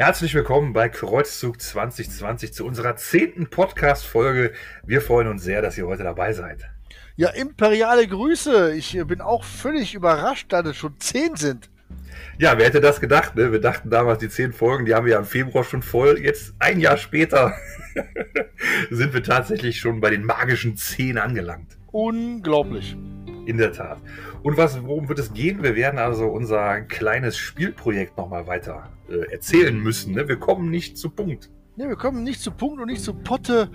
Herzlich willkommen bei Kreuzzug 2020 zu unserer zehnten Podcast-Folge. Wir freuen uns sehr, dass ihr heute dabei seid. Ja, imperiale Grüße. Ich bin auch völlig überrascht, dass es schon zehn sind. Ja, wer hätte das gedacht? Ne? Wir dachten damals, die zehn Folgen, die haben wir ja im Februar schon voll. Jetzt ein Jahr später sind wir tatsächlich schon bei den magischen zehn angelangt. Unglaublich. In der Tat. Und was, worum wird es gehen? Wir werden also unser kleines Spielprojekt nochmal weiter äh, erzählen müssen. Ne? Wir kommen nicht zu Punkt. Ne, wir kommen nicht zu Punkt und nicht zu Potte.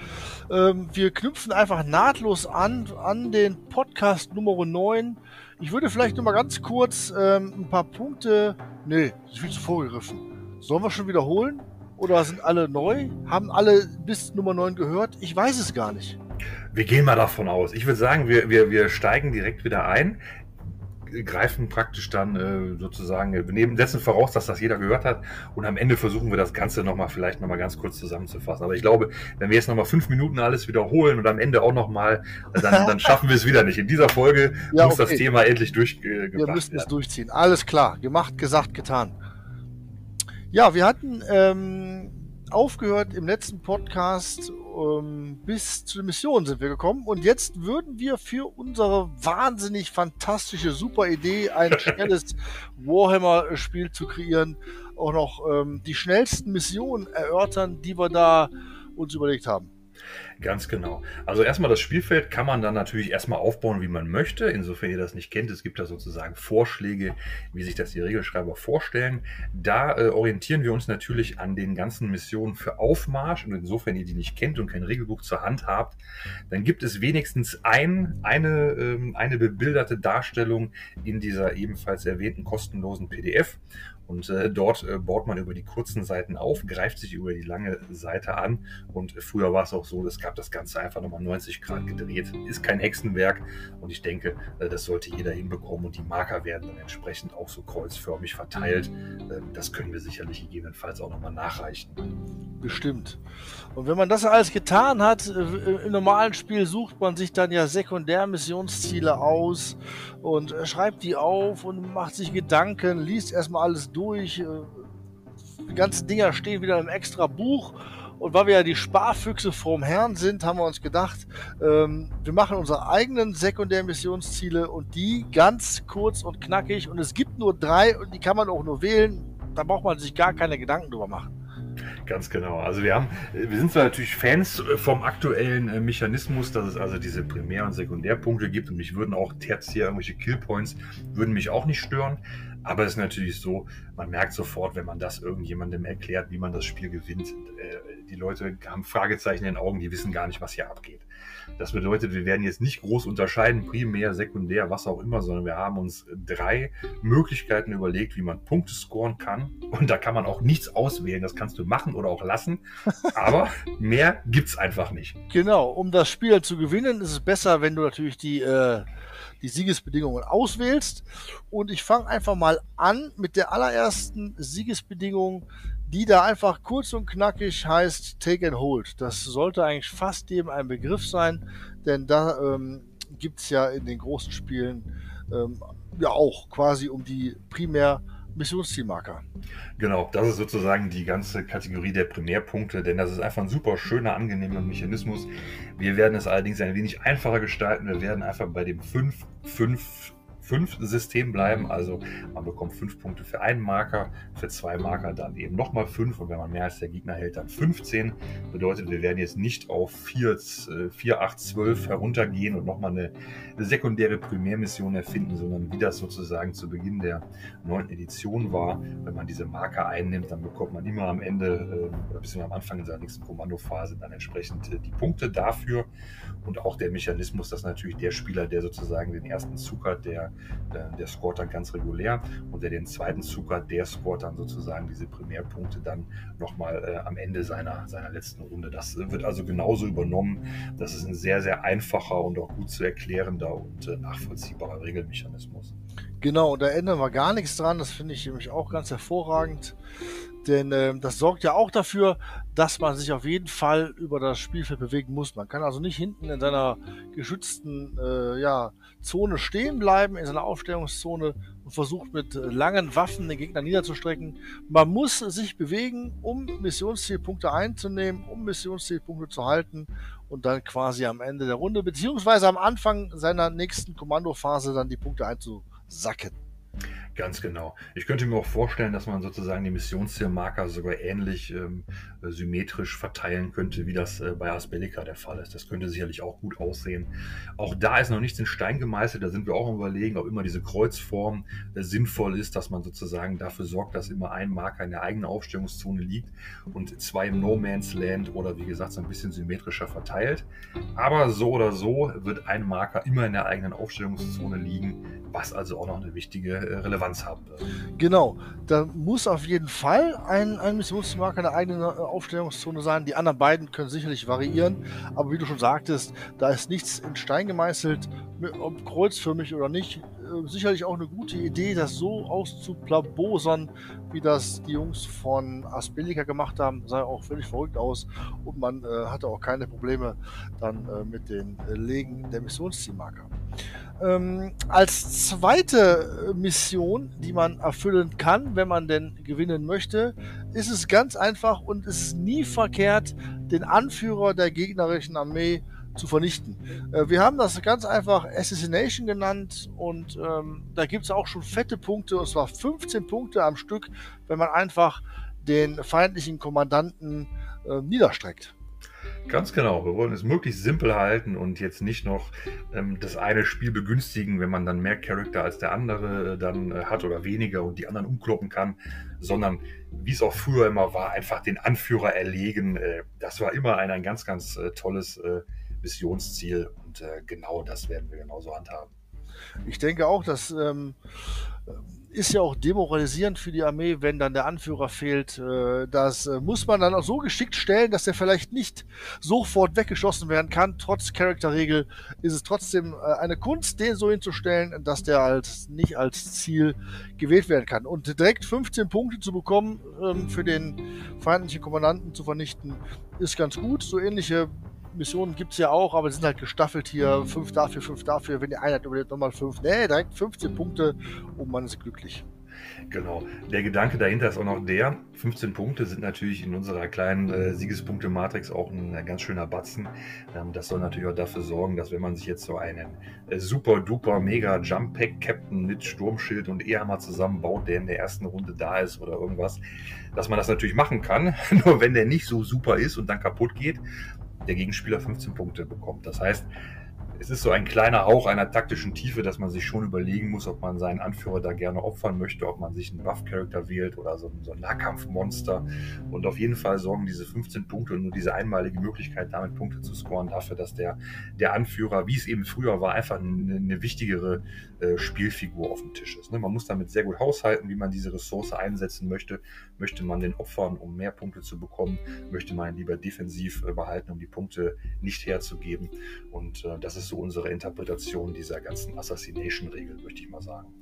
Ähm, wir knüpfen einfach nahtlos an an den Podcast Nummer 9. Ich würde vielleicht nur mal ganz kurz ähm, ein paar Punkte. Nee, das ist viel zu vorgegriffen. Sollen wir schon wiederholen? Oder sind alle neu? Haben alle bis Nummer 9 gehört? Ich weiß es gar nicht. Wir gehen mal davon aus. Ich würde sagen, wir, wir, wir steigen direkt wieder ein greifen praktisch dann äh, sozusagen, wir nehmen dessen voraus, dass das jeder gehört hat und am Ende versuchen wir das Ganze nochmal vielleicht nochmal ganz kurz zusammenzufassen. Aber ich glaube, wenn wir jetzt nochmal fünf Minuten alles wiederholen und am Ende auch nochmal, dann, dann schaffen wir es wieder nicht. In dieser Folge ja, muss okay. das Thema endlich durchgebracht werden. Wir müssen es durchziehen. Alles klar. Gemacht, gesagt, getan. Ja, wir hatten ähm, aufgehört im letzten Podcast ähm, bis zur Mission sind wir gekommen und jetzt würden wir für unsere wahnsinnig fantastische, super Idee, ein schnelles Warhammer-Spiel zu kreieren, auch noch ähm, die schnellsten Missionen erörtern, die wir da uns überlegt haben. Ganz genau. Also erstmal das Spielfeld kann man dann natürlich erstmal aufbauen, wie man möchte. Insofern ihr das nicht kennt, es gibt da sozusagen Vorschläge, wie sich das die Regelschreiber vorstellen. Da äh, orientieren wir uns natürlich an den ganzen Missionen für Aufmarsch und insofern ihr die nicht kennt und kein Regelbuch zur Hand habt, dann gibt es wenigstens ein, eine, ähm, eine bebilderte Darstellung in dieser ebenfalls erwähnten kostenlosen PDF. Und äh, dort äh, baut man über die kurzen Seiten auf, greift sich über die lange Seite an. Und äh, früher war es auch so, es gab das Ganze einfach nochmal 90 Grad gedreht. Ist kein Hexenwerk. Und ich denke, äh, das sollte jeder hinbekommen. Und die Marker werden dann entsprechend auch so kreuzförmig verteilt. Äh, das können wir sicherlich gegebenenfalls auch nochmal nachreichen. Bestimmt. Und wenn man das alles getan hat, äh, im normalen Spiel sucht man sich dann ja Sekundärmissionsziele aus und äh, schreibt die auf und macht sich Gedanken, liest erstmal alles durch. Äh, die ganzen Dinger stehen wieder im extra Buch. Und weil wir ja die Sparfüchse vom Herrn sind, haben wir uns gedacht, ähm, wir machen unsere eigenen Sekundärmissionsziele und die ganz kurz und knackig. Und es gibt nur drei und die kann man auch nur wählen. Da braucht man sich gar keine Gedanken drüber machen. Ganz genau. Also wir haben, wir sind zwar natürlich Fans vom aktuellen äh, Mechanismus, dass es also diese Primär- und Sekundärpunkte gibt und mich würden auch tertiär irgendwelche Killpoints würden mich auch nicht stören. Aber es ist natürlich so, man merkt sofort, wenn man das irgendjemandem erklärt, wie man das Spiel gewinnt. Äh, die Leute haben Fragezeichen in den Augen, die wissen gar nicht, was hier abgeht. Das bedeutet, wir werden jetzt nicht groß unterscheiden, primär, sekundär, was auch immer, sondern wir haben uns drei Möglichkeiten überlegt, wie man Punkte scoren kann. Und da kann man auch nichts auswählen. Das kannst du machen oder auch lassen. Aber mehr gibt's einfach nicht. Genau, um das Spiel zu gewinnen, ist es besser, wenn du natürlich die, äh, die Siegesbedingungen auswählst. Und ich fange einfach mal an mit der allerersten Siegesbedingung die da einfach kurz und knackig heißt Take and Hold. Das sollte eigentlich fast jedem ein Begriff sein, denn da ähm, gibt es ja in den großen Spielen ähm, ja auch quasi um die primär Missionszielmarker. Genau, das ist sozusagen die ganze Kategorie der Primärpunkte, denn das ist einfach ein super schöner, angenehmer Mechanismus. Wir werden es allerdings ein wenig einfacher gestalten. Wir werden einfach bei dem 5, 5 fünf System bleiben. Also man bekommt fünf Punkte für einen Marker, für zwei Marker dann eben nochmal fünf und wenn man mehr als der Gegner hält, dann 15. Bedeutet, wir werden jetzt nicht auf 4, 4 8, 12 heruntergehen und nochmal eine, sekundäre Primärmission erfinden, sondern wie das sozusagen zu Beginn der neunten Edition war. Wenn man diese Marker einnimmt, dann bekommt man immer am Ende äh, oder bis am Anfang in seiner nächsten Kommandophase dann entsprechend äh, die Punkte dafür und auch der Mechanismus, dass natürlich der Spieler, der sozusagen den ersten Zug hat, der der scoret dann ganz regulär und der den zweiten Zug hat, der scoret dann sozusagen diese Primärpunkte dann nochmal äh, am Ende seiner, seiner letzten Runde. Das wird also genauso übernommen. Das ist ein sehr, sehr einfacher und auch gut zu erklärender und äh, nachvollziehbarer Regelmechanismus. Genau, da ändern wir gar nichts dran. Das finde ich nämlich auch ganz hervorragend. Denn äh, das sorgt ja auch dafür, dass man sich auf jeden Fall über das Spielfeld bewegen muss. Man kann also nicht hinten in seiner geschützten äh, ja, Zone stehen bleiben, in seiner Aufstellungszone und versucht mit langen Waffen den Gegner niederzustrecken. Man muss sich bewegen, um Missionszielpunkte einzunehmen, um Missionszielpunkte zu halten und dann quasi am Ende der Runde, beziehungsweise am Anfang seiner nächsten Kommandophase dann die Punkte einzusacken. Ganz genau. Ich könnte mir auch vorstellen, dass man sozusagen die Missionszielmarker sogar ähnlich ähm, symmetrisch verteilen könnte, wie das äh, bei Asbellica der Fall ist. Das könnte sicherlich auch gut aussehen. Auch da ist noch nichts in Stein gemeißelt. Da sind wir auch überlegen, ob immer diese Kreuzform äh, sinnvoll ist, dass man sozusagen dafür sorgt, dass immer ein Marker in der eigenen Aufstellungszone liegt und zwei im No Man's Land oder wie gesagt so ein bisschen symmetrischer verteilt. Aber so oder so wird ein Marker immer in der eigenen Aufstellungszone liegen, was also auch noch eine wichtige äh, Relevanz haben wird. Genau, da muss auf jeden Fall ein, ein Missionsmarker eine eigene äh, Aufstellungszone sein. Die anderen beiden können sicherlich variieren, aber wie du schon sagtest, da ist nichts in Stein gemeißelt, ob kreuzförmig oder nicht. Äh, sicherlich auch eine gute Idee, das so auszuplabosern, wie das die Jungs von Aspelica gemacht haben. Sah auch völlig verrückt aus und man äh, hatte auch keine Probleme dann äh, mit den äh, Legen der Missionszielmarker. Ähm, als zweite Mission, die man erfüllen kann, wenn man denn gewinnen möchte, ist es ganz einfach und es ist nie verkehrt, den Anführer der gegnerischen Armee zu vernichten. Äh, wir haben das ganz einfach Assassination genannt und ähm, da gibt es auch schon fette Punkte, und zwar 15 Punkte am Stück, wenn man einfach den feindlichen Kommandanten äh, niederstreckt. Ganz genau. Wir wollen es möglichst simpel halten und jetzt nicht noch ähm, das eine Spiel begünstigen, wenn man dann mehr Charakter als der andere äh, dann äh, hat oder weniger und die anderen umkloppen kann, sondern wie es auch früher immer war, einfach den Anführer erlegen. Äh, das war immer ein, ein ganz, ganz äh, tolles äh, Missionsziel und äh, genau das werden wir genauso handhaben. Ich denke auch, dass ähm, ist ja auch demoralisierend für die Armee, wenn dann der Anführer fehlt. Äh, das äh, muss man dann auch so geschickt stellen, dass er vielleicht nicht sofort weggeschossen werden kann. Trotz Charakterregel ist es trotzdem äh, eine Kunst, den so hinzustellen, dass der als nicht als Ziel gewählt werden kann. Und direkt 15 Punkte zu bekommen, ähm, für den feindlichen Kommandanten zu vernichten, ist ganz gut. So ähnliche Missionen gibt es ja auch, aber sie sind halt gestaffelt hier. Fünf dafür, fünf dafür. Wenn die Einheit überlebt, nochmal fünf. Nee, direkt 15 Punkte und man ist glücklich. Genau. Der Gedanke dahinter ist auch noch der, 15 Punkte sind natürlich in unserer kleinen äh, Siegespunkte-Matrix auch ein äh, ganz schöner Batzen. Ähm, das soll natürlich auch dafür sorgen, dass wenn man sich jetzt so einen äh, super duper mega Jump Pack Captain mit Sturmschild und Ehammer zusammenbaut, der in der ersten Runde da ist oder irgendwas, dass man das natürlich machen kann. Nur wenn der nicht so super ist und dann kaputt geht, der Gegenspieler 15 Punkte bekommt. Das heißt, es ist so ein kleiner Hauch einer taktischen Tiefe, dass man sich schon überlegen muss, ob man seinen Anführer da gerne opfern möchte, ob man sich einen Buff-Charakter wählt oder so, so ein Nahkampfmonster. Und auf jeden Fall sorgen diese 15 Punkte und nur diese einmalige Möglichkeit, damit Punkte zu scoren, dafür, dass der, der Anführer, wie es eben früher war, einfach eine, eine wichtigere Spielfigur auf dem Tisch ist. Ne? Man muss damit sehr gut haushalten, wie man diese Ressource einsetzen möchte. Möchte man den opfern, um mehr Punkte zu bekommen? Möchte man ihn lieber defensiv äh, behalten, um die Punkte nicht herzugeben? Und äh, das ist so unsere Interpretation dieser ganzen Assassination-Regel, möchte ich mal sagen.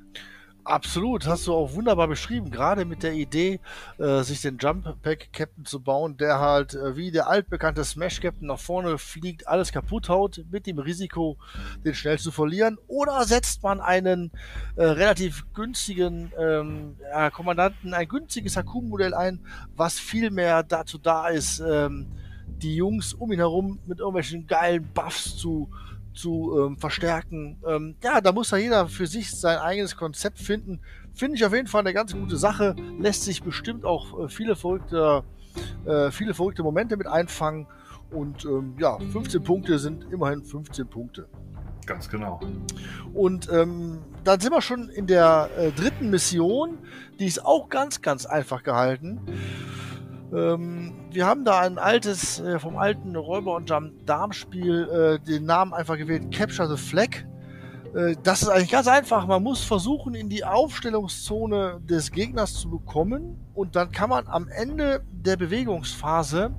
Absolut, hast du auch wunderbar beschrieben, gerade mit der Idee, äh, sich den Jump Pack Captain zu bauen, der halt äh, wie der altbekannte Smash Captain nach vorne fliegt, alles kaputt haut, mit dem Risiko, den schnell zu verlieren. Oder setzt man einen äh, relativ günstigen ähm, ja, Kommandanten, ein günstiges Hakum-Modell ein, was viel mehr dazu da ist, ähm, die Jungs um ihn herum mit irgendwelchen geilen Buffs zu zu ähm, verstärken. Ähm, ja, da muss ja jeder für sich sein eigenes Konzept finden. Finde ich auf jeden Fall eine ganz gute Sache. Lässt sich bestimmt auch äh, viele verrückte, äh, viele verrückte Momente mit einfangen. Und ähm, ja, 15 Punkte sind immerhin 15 Punkte. Ganz genau. Und ähm, dann sind wir schon in der äh, dritten Mission. Die ist auch ganz, ganz einfach gehalten. Ähm, wir haben da ein altes, äh, vom alten Räuber- und Darmspiel äh, den Namen einfach gewählt, Capture the Flag. Äh, das ist eigentlich ganz einfach. Man muss versuchen, in die Aufstellungszone des Gegners zu bekommen und dann kann man am Ende der Bewegungsphase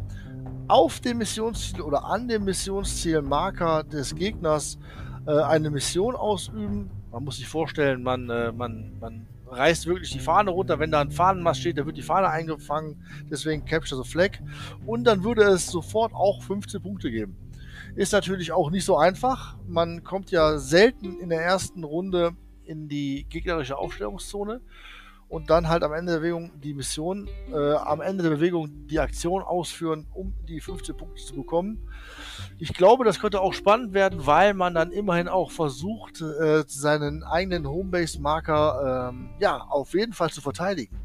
auf dem Missionsziel oder an dem Missionszielmarker des Gegners äh, eine Mission ausüben. Man muss sich vorstellen, man, äh, man, man reißt wirklich die Fahne runter. Wenn da ein Fahnenmast steht, dann wird die Fahne eingefangen. Deswegen Capture the Flag. Und dann würde es sofort auch 15 Punkte geben. Ist natürlich auch nicht so einfach. Man kommt ja selten in der ersten Runde in die gegnerische Aufstellungszone und dann halt am Ende der Bewegung die Mission, äh, am Ende der Bewegung die Aktion ausführen, um die 15 Punkte zu bekommen. Ich glaube, das könnte auch spannend werden, weil man dann immerhin auch versucht, äh, seinen eigenen Homebase-Marker ähm, ja, auf jeden Fall zu verteidigen.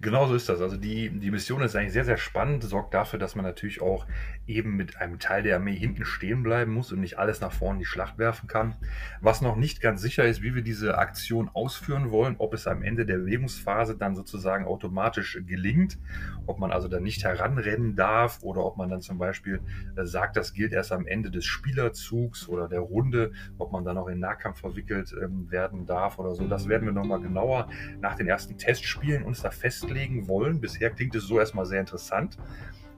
Genau so ist das. Also die, die Mission ist eigentlich sehr, sehr spannend, sorgt dafür, dass man natürlich auch eben mit einem Teil der Armee hinten stehen bleiben muss und nicht alles nach vorne in die Schlacht werfen kann. Was noch nicht ganz sicher ist, wie wir diese Aktion ausführen wollen, ob es am Ende der Bewegungsphase dann sozusagen automatisch gelingt, ob man also dann nicht heranrennen darf oder ob man dann zum Beispiel äh, sagt, das gilt erst am Ende des Spielerzugs oder der Runde, ob man dann auch in Nahkampf verwickelt ähm, werden darf oder so. Das werden wir nochmal genauer nach den ersten Testspielen uns da festlegen festlegen wollen. Bisher klingt es so erstmal sehr interessant.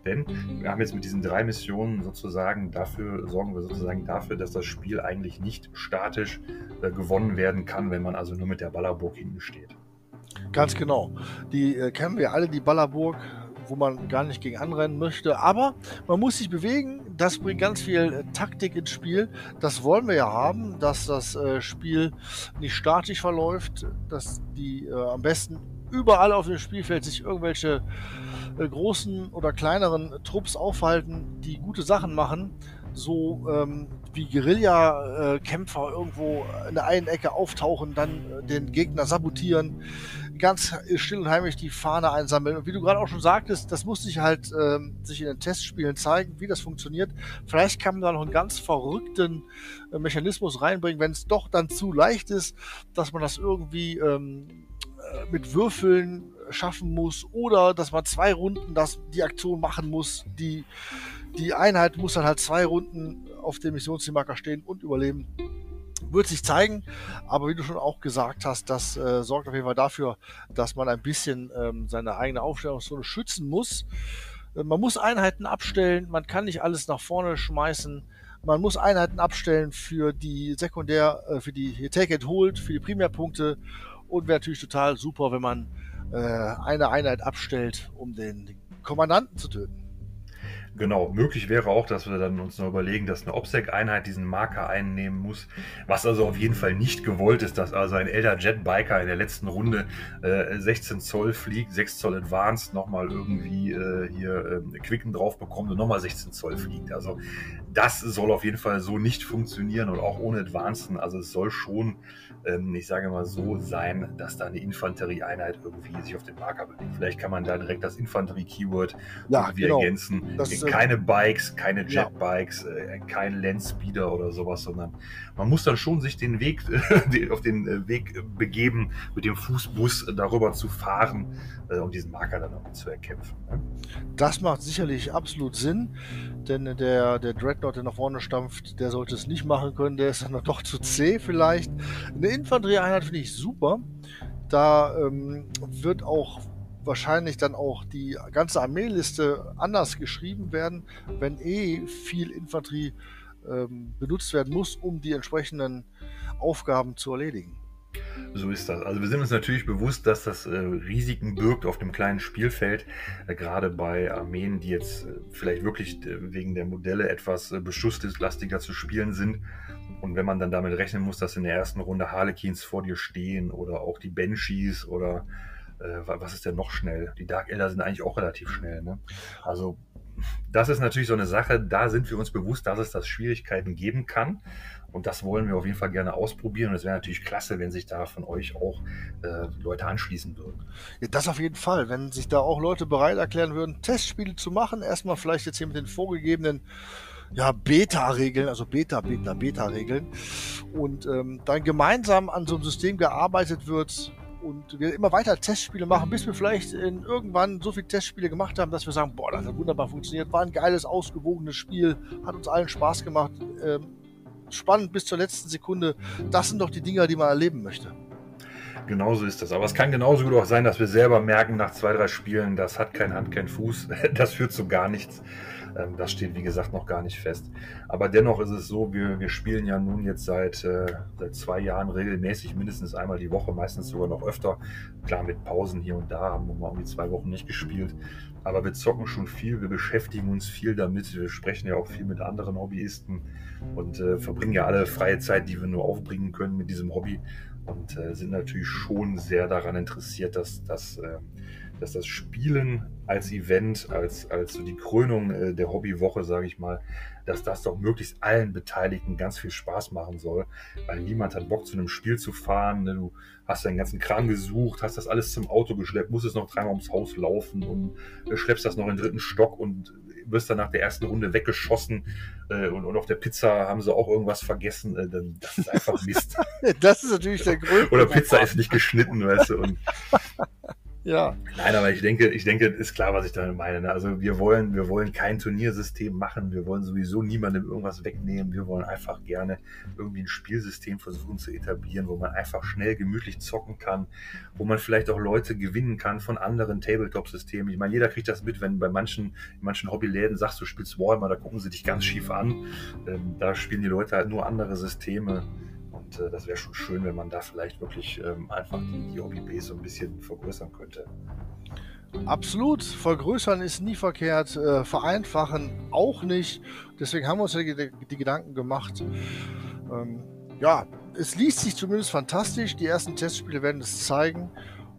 Denn wir haben jetzt mit diesen drei Missionen sozusagen dafür, sorgen wir sozusagen dafür, dass das Spiel eigentlich nicht statisch äh, gewonnen werden kann, wenn man also nur mit der Ballerburg hinten steht. Ganz genau. Die äh, kennen wir alle, die Ballerburg, wo man gar nicht gegen anrennen möchte. Aber man muss sich bewegen. Das bringt ganz viel äh, Taktik ins Spiel. Das wollen wir ja haben, dass das äh, Spiel nicht statisch verläuft, dass die äh, am besten überall auf dem Spielfeld sich irgendwelche äh, großen oder kleineren Trupps aufhalten, die gute Sachen machen, so ähm, wie Guerilla-Kämpfer irgendwo in der einen Ecke auftauchen, dann äh, den Gegner sabotieren, ganz still und heimlich die Fahne einsammeln. Und wie du gerade auch schon sagtest, das muss sich halt ähm, sich in den Testspielen zeigen, wie das funktioniert. Vielleicht kann man da noch einen ganz verrückten äh, Mechanismus reinbringen, wenn es doch dann zu leicht ist, dass man das irgendwie ähm, äh, mit Würfeln schaffen muss oder dass man zwei Runden das, die Aktion machen muss. Die, die Einheit muss dann halt zwei Runden auf dem Missionszielmarker stehen und überleben. Wird sich zeigen, aber wie du schon auch gesagt hast, das äh, sorgt auf jeden Fall dafür, dass man ein bisschen ähm, seine eigene Aufstellungszone schützen muss. Äh, man muss Einheiten abstellen, man kann nicht alles nach vorne schmeißen. Man muss Einheiten abstellen für die Sekundär, äh, für die Take and Hold, für die Primärpunkte und wäre natürlich total super, wenn man äh, eine Einheit abstellt, um den Kommandanten zu töten. Genau, möglich wäre auch, dass wir dann uns noch überlegen, dass eine OPSEC-Einheit diesen Marker einnehmen muss. Was also auf jeden Fall nicht gewollt ist, dass also ein Elder Jet Biker in der letzten Runde äh, 16 Zoll fliegt, 6 Zoll Advanced, nochmal irgendwie äh, hier äh, Quicken drauf bekommt und nochmal 16 Zoll fliegt. Also das soll auf jeden Fall so nicht funktionieren und auch ohne Advanced. Also es soll schon ähm, ich sage mal so, sein, dass da eine Infanterieeinheit irgendwie sich auf den Marker bewegt. Vielleicht kann man da direkt das Infanterie-Keyword ja, irgendwie genau. ergänzen. Das, äh, keine Bikes, keine Jetbikes, ja. äh, kein Landspeeder oder sowas, sondern man muss dann schon sich den Weg, auf den äh, Weg begeben, mit dem Fußbus darüber zu fahren, um diesen Marker dann auch zu erkämpfen. Ne? Das macht sicherlich absolut Sinn, denn der, der Dreadnought, der nach vorne stampft, der sollte es nicht machen können, der ist dann doch zu zäh vielleicht. Eine Infanterieeinheit finde ich super. Da ähm, wird auch wahrscheinlich dann auch die ganze Armeeliste anders geschrieben werden, wenn eh viel Infanterie ähm, benutzt werden muss, um die entsprechenden Aufgaben zu erledigen. So ist das. Also wir sind uns natürlich bewusst, dass das äh, Risiken birgt auf dem kleinen Spielfeld, äh, gerade bei Armeen, die jetzt äh, vielleicht wirklich äh, wegen der Modelle etwas äh, lastiger zu spielen sind. Und wenn man dann damit rechnen muss, dass in der ersten Runde Harlequins vor dir stehen oder auch die Banshees oder äh, was ist denn noch schnell? Die Dark Elder sind eigentlich auch relativ schnell. Ne? Also das ist natürlich so eine Sache, da sind wir uns bewusst, dass es das Schwierigkeiten geben kann. Und das wollen wir auf jeden Fall gerne ausprobieren. Und es wäre natürlich klasse, wenn sich da von euch auch äh, Leute anschließen würden. Ja, das auf jeden Fall. Wenn sich da auch Leute bereit erklären würden, Testspiele zu machen, erstmal vielleicht jetzt hier mit den vorgegebenen ja, Beta-Regeln, also Beta, Beta, Beta-Regeln. Und ähm, dann gemeinsam an so einem System gearbeitet wird, und wir immer weiter Testspiele machen, bis wir vielleicht in irgendwann so viele Testspiele gemacht haben, dass wir sagen, boah, das hat wunderbar funktioniert, war ein geiles, ausgewogenes Spiel, hat uns allen Spaß gemacht. Ähm, spannend bis zur letzten Sekunde. Das sind doch die Dinger, die man erleben möchte. Genauso ist das. Aber es kann genauso gut auch sein, dass wir selber merken nach zwei, drei Spielen, das hat kein Hand, kein Fuß, das führt zu gar nichts. Ähm, das steht, wie gesagt, noch gar nicht fest. Aber dennoch ist es so, wir, wir spielen ja nun jetzt seit, äh, seit zwei Jahren regelmäßig mindestens einmal die Woche, meistens sogar noch öfter. Klar, mit Pausen hier und da haben wir mal irgendwie zwei Wochen nicht gespielt. Aber wir zocken schon viel, wir beschäftigen uns viel damit. Wir sprechen ja auch viel mit anderen Hobbyisten und äh, verbringen ja alle freie Zeit, die wir nur aufbringen können mit diesem Hobby und äh, sind natürlich schon sehr daran interessiert, dass, dass, äh, dass das Spielen als Event, als, als so die Krönung äh, der Hobbywoche, sage ich mal, dass das doch möglichst allen Beteiligten ganz viel Spaß machen soll, weil niemand hat Bock zu einem Spiel zu fahren. Ne? Du hast deinen ganzen Kram gesucht, hast das alles zum Auto geschleppt, musst es noch dreimal ums Haus laufen und äh, schleppst das noch in den dritten Stock und wirst dann nach der ersten Runde weggeschossen äh, und, und auf der Pizza haben sie auch irgendwas vergessen. Äh, dann, das ist einfach Mist. das ist natürlich der Grund. Oder Pizza ist nicht geschnitten, weißt du. Und ja. Nein, aber ich denke, ich denke, ist klar, was ich damit meine. Ne? Also wir wollen, wir wollen kein Turniersystem machen. Wir wollen sowieso niemandem irgendwas wegnehmen. Wir wollen einfach gerne irgendwie ein Spielsystem versuchen zu etablieren, wo man einfach schnell gemütlich zocken kann, wo man vielleicht auch Leute gewinnen kann von anderen Tabletop-Systemen. Ich meine, jeder kriegt das mit, wenn bei manchen, in manchen Hobbyläden sagst du spielst Warhammer, da gucken sie dich ganz schief an. Ähm, da spielen die Leute halt nur andere Systeme. Äh, das wäre schon schön, wenn man da vielleicht wirklich ähm, einfach die, die Hobby-Base so ein bisschen vergrößern könnte. Absolut, vergrößern ist nie verkehrt, äh, vereinfachen auch nicht. Deswegen haben wir uns ja die, die Gedanken gemacht. Ähm, ja, es liest sich zumindest fantastisch. Die ersten Testspiele werden es zeigen.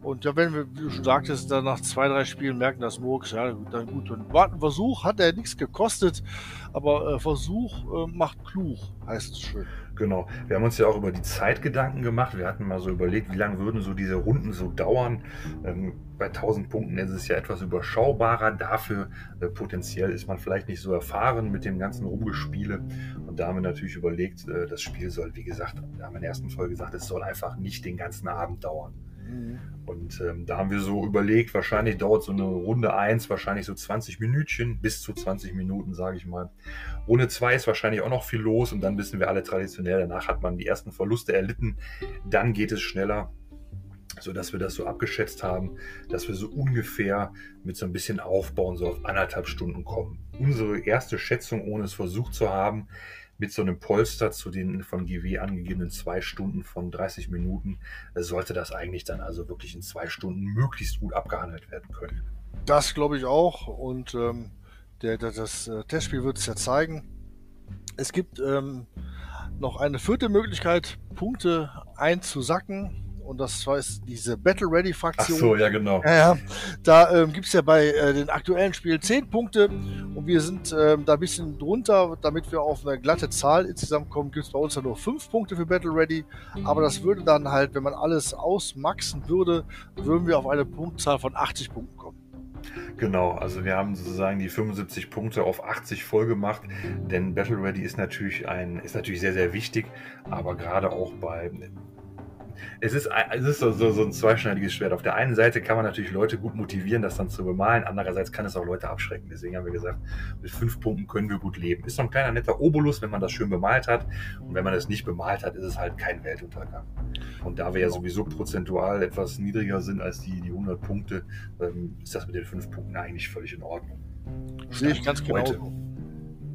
Und ja, wenn wir, wie du schon sagtest, dann nach zwei, drei Spielen merken, dass Murks, ja, dann gut. Und warten Versuch hat er nichts gekostet, aber äh, Versuch äh, macht klug, heißt es schön. Genau. Wir haben uns ja auch über die Zeit Gedanken gemacht. Wir hatten mal so überlegt, wie lange würden so diese Runden so dauern. Ähm, bei 1000 Punkten ist es ja etwas überschaubarer. Dafür äh, potenziell ist man vielleicht nicht so erfahren mit dem ganzen Rumgespiele. Und da haben wir natürlich überlegt, äh, das Spiel soll, wie gesagt, wir haben in der ersten Folge gesagt, es soll einfach nicht den ganzen Abend dauern. Und ähm, da haben wir so überlegt, wahrscheinlich dauert so eine Runde 1 wahrscheinlich so 20 Minütchen, bis zu 20 Minuten, sage ich mal. Runde 2 ist wahrscheinlich auch noch viel los und dann wissen wir alle traditionell, danach hat man die ersten Verluste erlitten, dann geht es schneller so dass wir das so abgeschätzt haben, dass wir so ungefähr mit so ein bisschen Aufbauen so auf anderthalb Stunden kommen. Unsere erste Schätzung, ohne es versucht zu haben, mit so einem Polster zu den von GW angegebenen zwei Stunden von 30 Minuten äh, sollte das eigentlich dann also wirklich in zwei Stunden möglichst gut abgehandelt werden können. Das glaube ich auch und ähm, der, der, das äh, Testspiel wird es ja zeigen. Es gibt ähm, noch eine vierte Möglichkeit, Punkte einzusacken und das heißt diese Battle Ready Fraktion. Ach so, ja, genau. Ja, ja. Da ähm, gibt es ja bei äh, den aktuellen Spielen 10 Punkte und wir sind ähm, da ein bisschen drunter, damit wir auf eine glatte Zahl insgesamt kommen, gibt es bei uns ja nur 5 Punkte für Battle Ready. Aber das würde dann halt, wenn man alles ausmaxen würde, würden wir auf eine Punktzahl von 80 Punkten kommen. Genau, also wir haben sozusagen die 75 Punkte auf 80 voll gemacht, denn Battle Ready ist natürlich ein, ist natürlich sehr, sehr wichtig, aber gerade auch bei es ist, es ist so, so, so ein zweischneidiges Schwert. Auf der einen Seite kann man natürlich Leute gut motivieren, das dann zu bemalen. Andererseits kann es auch Leute abschrecken. Deswegen haben wir gesagt, mit fünf Punkten können wir gut leben. Ist so ein kleiner netter Obolus, wenn man das schön bemalt hat. Und wenn man das nicht bemalt hat, ist es halt kein Weltuntergang. Und da wir ja sowieso prozentual etwas niedriger sind als die, die 100 Punkte, ähm, ist das mit den fünf Punkten eigentlich völlig in Ordnung. Sehe ich ganz genau.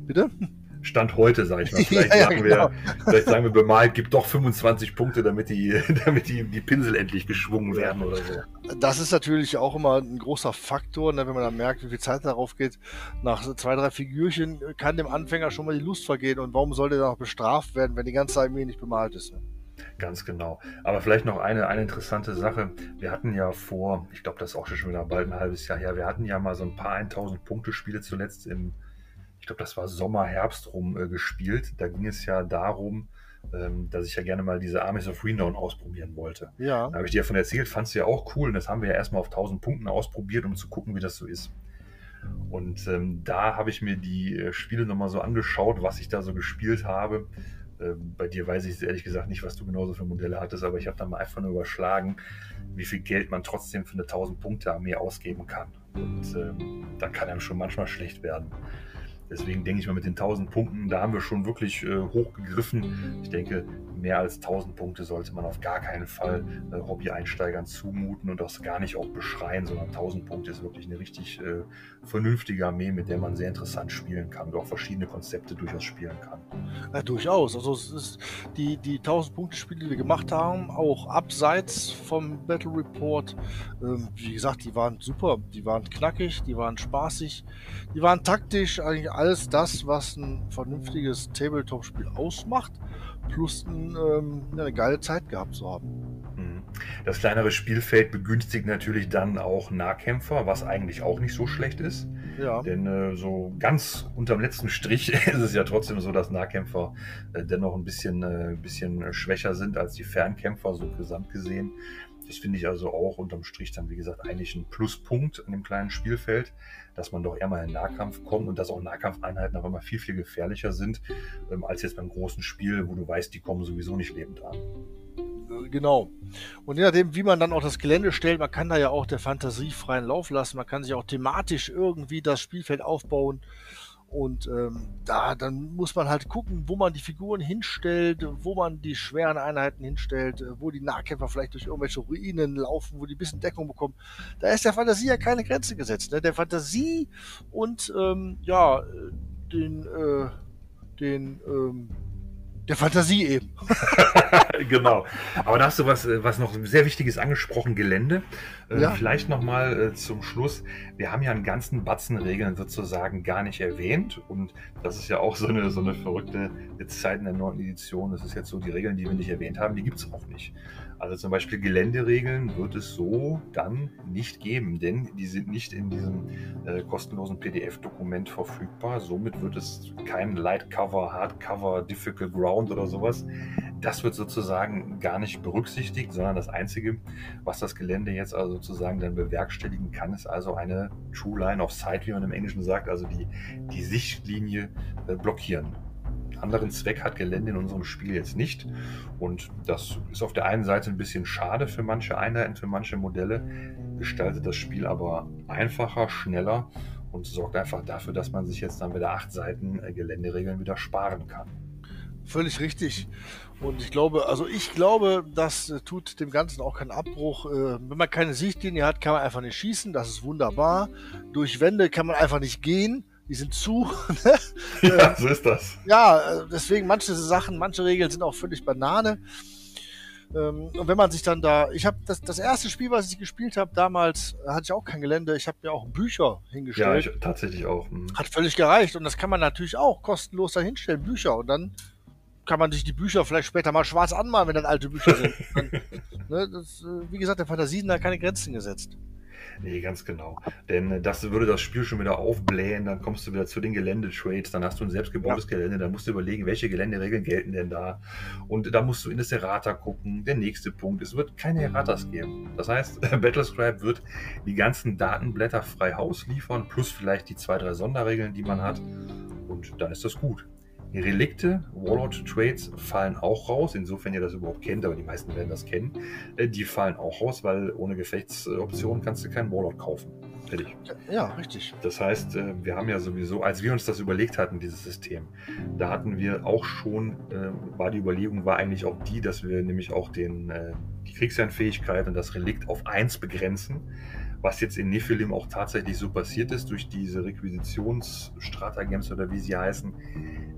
Bitte? Stand heute, sage ich mal. Vielleicht, ja, sagen genau. wir, vielleicht sagen wir bemalt, gibt doch 25 Punkte, damit die, damit die, die Pinsel endlich geschwungen werden oder so. Das ist natürlich auch immer ein großer Faktor, ne, wenn man dann merkt, wie viel Zeit darauf geht. Nach zwei, drei Figürchen kann dem Anfänger schon mal die Lust vergehen. Und warum soll der dann noch bestraft werden, wenn die ganze Armee nicht bemalt ist? Ne? Ganz genau. Aber vielleicht noch eine, eine interessante Sache. Wir hatten ja vor, ich glaube, das ist auch schon wieder bald ein halbes Jahr her, wir hatten ja mal so ein paar 1000 Punkte Spiele zuletzt im ich glaube, das war Sommer, Herbst rum äh, gespielt. Da ging es ja darum, ähm, dass ich ja gerne mal diese Armies of Renown ausprobieren wollte. Ja. Da habe ich dir davon erzählt, fandst du ja auch cool. Und das haben wir ja erstmal auf 1000 Punkten ausprobiert, um zu gucken, wie das so ist. Und ähm, da habe ich mir die äh, Spiele nochmal so angeschaut, was ich da so gespielt habe. Ähm, bei dir weiß ich ehrlich gesagt nicht, was du genauso für Modelle hattest, aber ich habe da mal einfach nur überschlagen, wie viel Geld man trotzdem für eine 1000 Punkte Armee ausgeben kann. Und ähm, da kann einem schon manchmal schlecht werden. Deswegen denke ich mal, mit den 1000 Punkten, da haben wir schon wirklich äh, hochgegriffen. Ich denke, mehr als 1000 Punkte sollte man auf gar keinen Fall äh, Hobby-Einsteigern zumuten und das gar nicht auch beschreien, sondern 1000 Punkte ist wirklich eine richtig äh, vernünftige Armee, mit der man sehr interessant spielen kann und auch verschiedene Konzepte durchaus spielen kann. Ja, durchaus. Also es ist die, die 1000 Punkte Spiele, die wir gemacht haben, auch abseits vom Battle Report, ähm, wie gesagt, die waren super, die waren knackig, die waren spaßig, die waren taktisch, eigentlich alles das, was ein vernünftiges Tabletop-Spiel ausmacht, plus ähm, eine geile Zeit gehabt zu haben. Mhm. Das kleinere Spielfeld begünstigt natürlich dann auch Nahkämpfer, was eigentlich auch nicht so schlecht ist. Ja. Denn äh, so ganz unterm letzten Strich ist es ja trotzdem so, dass Nahkämpfer äh, dennoch ein bisschen, äh, bisschen schwächer sind als die Fernkämpfer, so gesamt gesehen. Das finde ich also auch unterm Strich dann, wie gesagt, eigentlich ein Pluspunkt an dem kleinen Spielfeld, dass man doch eher mal in Nahkampf kommt und dass auch Nahkampfeinheiten auch immer viel, viel gefährlicher sind, ähm, als jetzt beim großen Spiel, wo du weißt, die kommen sowieso nicht lebend an. Äh, genau. Und je nachdem, wie man dann auch das Gelände stellt, man kann da ja auch der Fantasie freien Lauf lassen, man kann sich auch thematisch irgendwie das Spielfeld aufbauen. Und ähm, da dann muss man halt gucken, wo man die Figuren hinstellt, wo man die schweren Einheiten hinstellt, äh, wo die Nahkämpfer vielleicht durch irgendwelche Ruinen laufen, wo die ein bisschen Deckung bekommen. Da ist der Fantasie ja keine Grenze gesetzt. Ne? Der Fantasie und ähm, ja, äh, den, äh, den ähm, der Fantasie eben. genau. Aber da hast du was, äh, was noch sehr Wichtiges angesprochen, Gelände. Äh, ja. Vielleicht nochmal äh, zum Schluss. Wir haben ja einen ganzen Batzen Regeln sozusagen gar nicht erwähnt. Und das ist ja auch so eine, so eine verrückte Zeit in der neunten Edition. Das ist jetzt so, die Regeln, die wir nicht erwähnt haben, die gibt es auch nicht. Also zum Beispiel Geländeregeln wird es so dann nicht geben, denn die sind nicht in diesem äh, kostenlosen PDF-Dokument verfügbar. Somit wird es kein Lightcover, Hardcover, Difficult Ground oder sowas. Das wird sozusagen gar nicht berücksichtigt, sondern das Einzige, was das Gelände jetzt also sozusagen dann bewerkstelligen kann, ist also eine True Line of Sight, wie man im Englischen sagt, also die, die Sichtlinie äh, blockieren anderen Zweck hat Gelände in unserem Spiel jetzt nicht. Und das ist auf der einen Seite ein bisschen schade für manche Einheiten, für manche Modelle, gestaltet das Spiel aber einfacher, schneller und sorgt einfach dafür, dass man sich jetzt dann wieder acht Seiten äh, Geländeregeln wieder sparen kann. Völlig richtig. Und ich glaube, also ich glaube, das äh, tut dem Ganzen auch keinen Abbruch. Äh, wenn man keine Sichtlinie hat, kann man einfach nicht schießen. Das ist wunderbar. Durch Wände kann man einfach nicht gehen die sind zu. Ne? ja, so ist das. Ja, äh, deswegen manche Sachen, manche Regeln sind auch völlig Banane. Ähm, und wenn man sich dann da, ich habe das, das erste Spiel, was ich gespielt habe, damals hatte ich auch kein Gelände. Ich habe mir auch Bücher hingestellt. Ja, ich, tatsächlich auch. Mhm. Hat völlig gereicht und das kann man natürlich auch kostenlos da hinstellen, Bücher. Und dann kann man sich die Bücher vielleicht später mal schwarz anmalen, wenn das alte Bücher sind. dann, ne, das, äh, wie gesagt, der Fantasie sind da keine Grenzen gesetzt. Nee, ganz genau. Denn äh, das würde das Spiel schon wieder aufblähen, dann kommst du wieder zu den Geländetrades, dann hast du ein selbstgebautes ja. Gelände, dann musst du überlegen, welche Geländeregeln gelten denn da. Und da musst du in das Errata gucken. Der nächste Punkt, es wird keine Erratas geben. Das heißt, Battlescribe wird die ganzen Datenblätter frei Haus liefern, plus vielleicht die zwei, drei Sonderregeln, die man hat. Und dann ist das gut. Relikte, Warlord-Trades fallen auch raus, insofern ihr das überhaupt kennt, aber die meisten werden das kennen. Äh, die fallen auch raus, weil ohne Gefechtsoptionen kannst du keinen Warlord kaufen. Fertig. Ja, richtig. Das heißt, äh, wir haben ja sowieso, als wir uns das überlegt hatten, dieses System, da hatten wir auch schon, äh, war die Überlegung, war eigentlich auch die, dass wir nämlich auch den, die Kriegsherrenfähigkeit und das Relikt auf 1 begrenzen was jetzt in Nephilim auch tatsächlich so passiert ist durch diese Requisitionsstratagems oder wie sie heißen.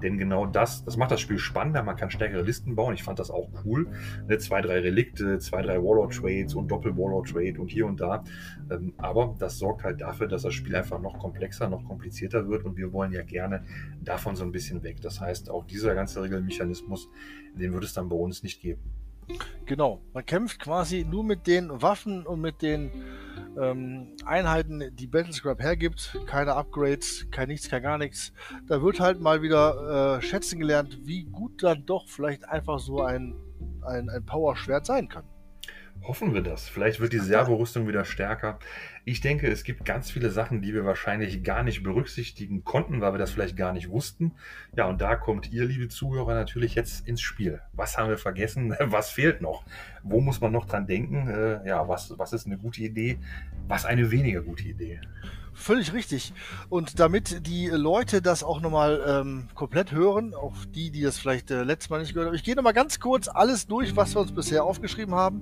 Denn genau das, das macht das Spiel spannender. Man kann stärkere Listen bauen. Ich fand das auch cool. Ne, zwei, drei Relikte, zwei, drei Warlord-Trades und Doppel-Warlord-Trade und hier und da. Ähm, aber das sorgt halt dafür, dass das Spiel einfach noch komplexer, noch komplizierter wird und wir wollen ja gerne davon so ein bisschen weg. Das heißt, auch dieser ganze Regelmechanismus, den wird es dann bei uns nicht geben. Genau, man kämpft quasi nur mit den Waffen und mit den ähm, Einheiten, die Battlescribe hergibt. Keine Upgrades, kein nichts, kein gar nichts. Da wird halt mal wieder äh, schätzen gelernt, wie gut dann doch vielleicht einfach so ein, ein, ein Power-Schwert sein kann. Hoffen wir das. Vielleicht wird die Servorüstung wieder stärker. Ich denke, es gibt ganz viele Sachen, die wir wahrscheinlich gar nicht berücksichtigen konnten, weil wir das vielleicht gar nicht wussten. Ja, und da kommt ihr, liebe Zuhörer, natürlich jetzt ins Spiel. Was haben wir vergessen? Was fehlt noch? Wo muss man noch dran denken? Äh, ja, was, was ist eine gute Idee? Was eine weniger gute Idee? Völlig richtig. Und damit die Leute das auch nochmal ähm, komplett hören, auch die, die das vielleicht äh, letztes Mal nicht gehört haben, ich gehe nochmal ganz kurz alles durch, was wir uns bisher aufgeschrieben haben,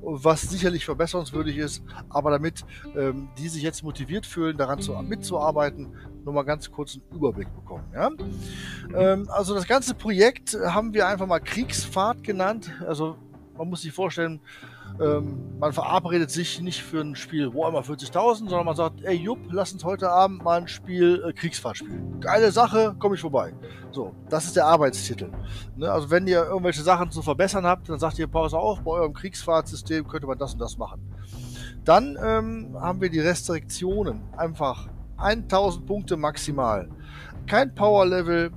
was sicherlich verbesserungswürdig ist, aber damit ähm, die sich jetzt motiviert fühlen, daran zu, mitzuarbeiten, nochmal ganz kurz einen Überblick bekommen. Ja? Ähm, also das ganze Projekt haben wir einfach mal Kriegsfahrt genannt. Also man muss sich vorstellen, ähm, man verabredet sich nicht für ein Spiel Warhammer 40.000, sondern man sagt, ey Jupp, lass uns heute Abend mal ein Spiel äh, Kriegsfahrt spielen. Geile Sache, komme ich vorbei. So, das ist der Arbeitstitel. Ne? Also wenn ihr irgendwelche Sachen zu verbessern habt, dann sagt ihr, Pause auf, bei eurem Kriegsfahrtsystem könnte man das und das machen. Dann ähm, haben wir die Restriktionen. Einfach 1000 Punkte maximal. Kein Power Level,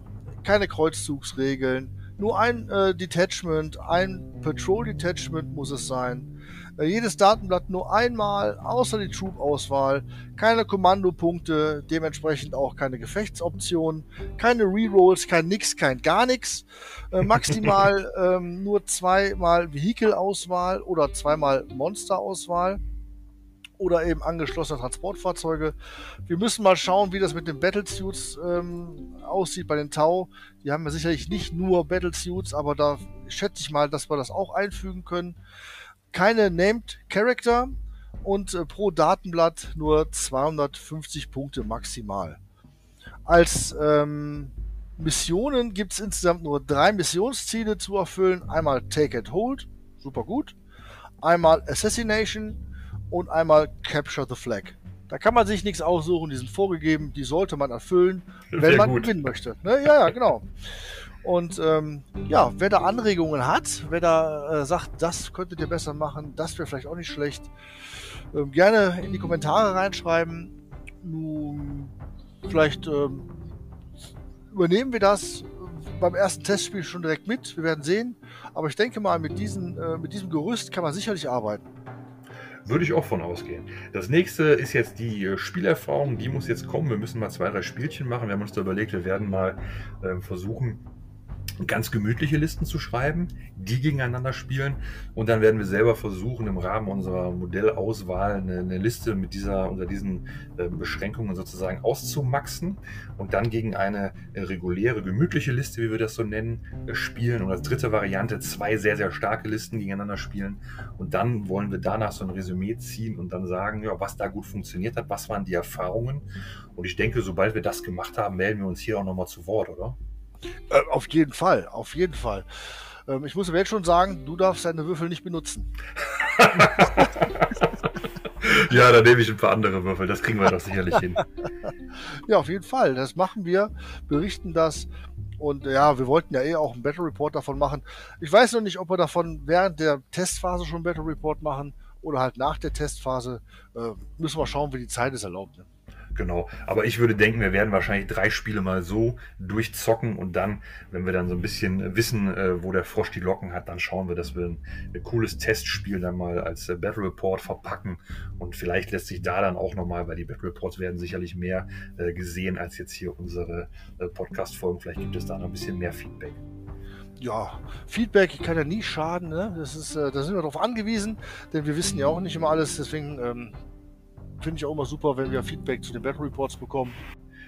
keine Kreuzzugsregeln, nur ein äh, Detachment, ein Patrol Detachment muss es sein. Äh, jedes Datenblatt nur einmal, außer die Troop-Auswahl. Keine Kommandopunkte, dementsprechend auch keine Gefechtsoptionen, keine Rerolls, kein nix, kein gar nichts. Äh, maximal ähm, nur zweimal Vehikelauswahl oder zweimal Monsterauswahl oder eben angeschlossene Transportfahrzeuge. Wir müssen mal schauen, wie das mit den Battlesuits ähm, aussieht bei den Tau. Die haben ja sicherlich nicht nur Battlesuits, aber da schätze ich mal, dass wir das auch einfügen können. Keine Named Character und äh, pro Datenblatt nur 250 Punkte maximal. Als ähm, Missionen gibt es insgesamt nur drei Missionsziele zu erfüllen. Einmal Take and Hold, super gut. Einmal Assassination, und einmal Capture the Flag. Da kann man sich nichts aussuchen, die sind vorgegeben, die sollte man erfüllen, wenn Sehr man gut. gewinnen möchte. Ne? Ja, ja, genau. Und ähm, ja, wer da Anregungen hat, wer da äh, sagt, das könntet ihr besser machen, das wäre vielleicht auch nicht schlecht, ähm, gerne in die Kommentare reinschreiben. Nun, vielleicht ähm, übernehmen wir das beim ersten Testspiel schon direkt mit. Wir werden sehen. Aber ich denke mal, mit, diesen, äh, mit diesem Gerüst kann man sicherlich arbeiten. Würde ich auch von ausgehen. Das nächste ist jetzt die äh, Spielerfahrung. Die muss jetzt kommen. Wir müssen mal zwei, drei Spielchen machen. Wir haben uns da überlegt, wir werden mal äh, versuchen, ganz gemütliche Listen zu schreiben, die gegeneinander spielen. Und dann werden wir selber versuchen, im Rahmen unserer Modellauswahl eine, eine Liste mit dieser, unter diesen äh, Beschränkungen sozusagen auszumaxen und dann gegen eine äh, reguläre, gemütliche Liste, wie wir das so nennen, äh, spielen. Und als dritte Variante zwei sehr, sehr starke Listen gegeneinander spielen. Und dann wollen wir danach so ein Resümee ziehen und dann sagen, ja, was da gut funktioniert hat, was waren die Erfahrungen. Und ich denke, sobald wir das gemacht haben, melden wir uns hier auch nochmal zu Wort, oder? Äh, auf jeden Fall, auf jeden Fall. Ähm, ich muss aber jetzt schon sagen, du darfst deine Würfel nicht benutzen. ja, da nehme ich ein paar andere Würfel, das kriegen wir doch sicherlich hin. ja, auf jeden Fall. Das machen wir, berichten das. Und ja, wir wollten ja eh auch einen Battle Report davon machen. Ich weiß noch nicht, ob wir davon während der Testphase schon einen Battle Report machen oder halt nach der Testphase. Äh, müssen wir schauen, wie die Zeit es erlaubt. Ne? Genau. Aber ich würde denken, wir werden wahrscheinlich drei Spiele mal so durchzocken und dann, wenn wir dann so ein bisschen wissen, äh, wo der Frosch die Locken hat, dann schauen wir, dass wir ein, ein cooles Testspiel dann mal als äh, Battle Report verpacken und vielleicht lässt sich da dann auch nochmal, weil die Battle Reports werden sicherlich mehr äh, gesehen als jetzt hier unsere Podcast-Folgen. Vielleicht gibt es da noch ein bisschen mehr Feedback ja, Feedback kann ja nie schaden. Ne? Das ist, äh, da sind wir darauf angewiesen, denn wir wissen ja auch nicht immer alles. Deswegen ähm, finde ich auch immer super, wenn wir Feedback zu den Battle Reports bekommen.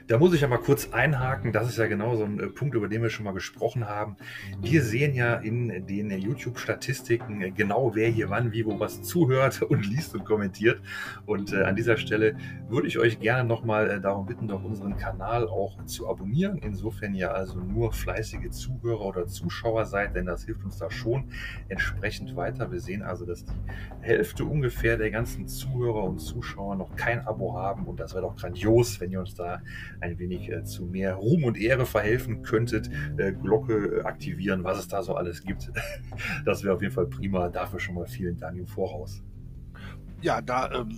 Da muss ich ja mal kurz einhaken. Das ist ja genau so ein äh, Punkt, über den wir schon mal gesprochen haben. Wir sehen ja in den YouTube-Statistiken äh, genau, wer hier wann, wie, wo was zuhört und liest und kommentiert. Und äh, an dieser Stelle würde ich euch gerne nochmal äh, darum bitten, doch unseren Kanal auch zu abonnieren. Insofern ihr also nur fleißige Zuhörer oder Zuschauer seid, denn das hilft uns da schon entsprechend weiter. Wir sehen also, dass die Hälfte ungefähr der ganzen Zuhörer und Zuschauer noch kein Abo haben. Und das wäre doch grandios, wenn ihr uns da ein wenig äh, zu mehr Ruhm und Ehre verhelfen könntet, äh, Glocke äh, aktivieren, was es da so alles gibt. das wäre auf jeden Fall prima. Dafür schon mal vielen Dank im Voraus. Ja, da ähm,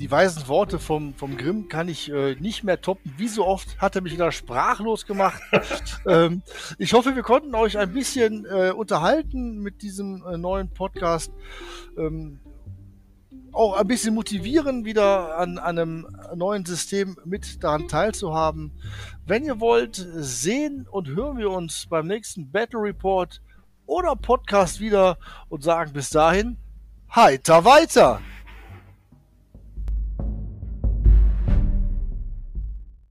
die weisen Worte vom, vom Grimm kann ich äh, nicht mehr toppen. Wie so oft hat er mich wieder sprachlos gemacht. ähm, ich hoffe, wir konnten euch ein bisschen äh, unterhalten mit diesem äh, neuen Podcast. Ähm, auch ein bisschen motivieren, wieder an, einem neuen System mit daran teilzuhaben. Wenn ihr wollt, sehen und hören wir uns beim nächsten Battle Report oder Podcast wieder und sagen bis dahin, heiter weiter!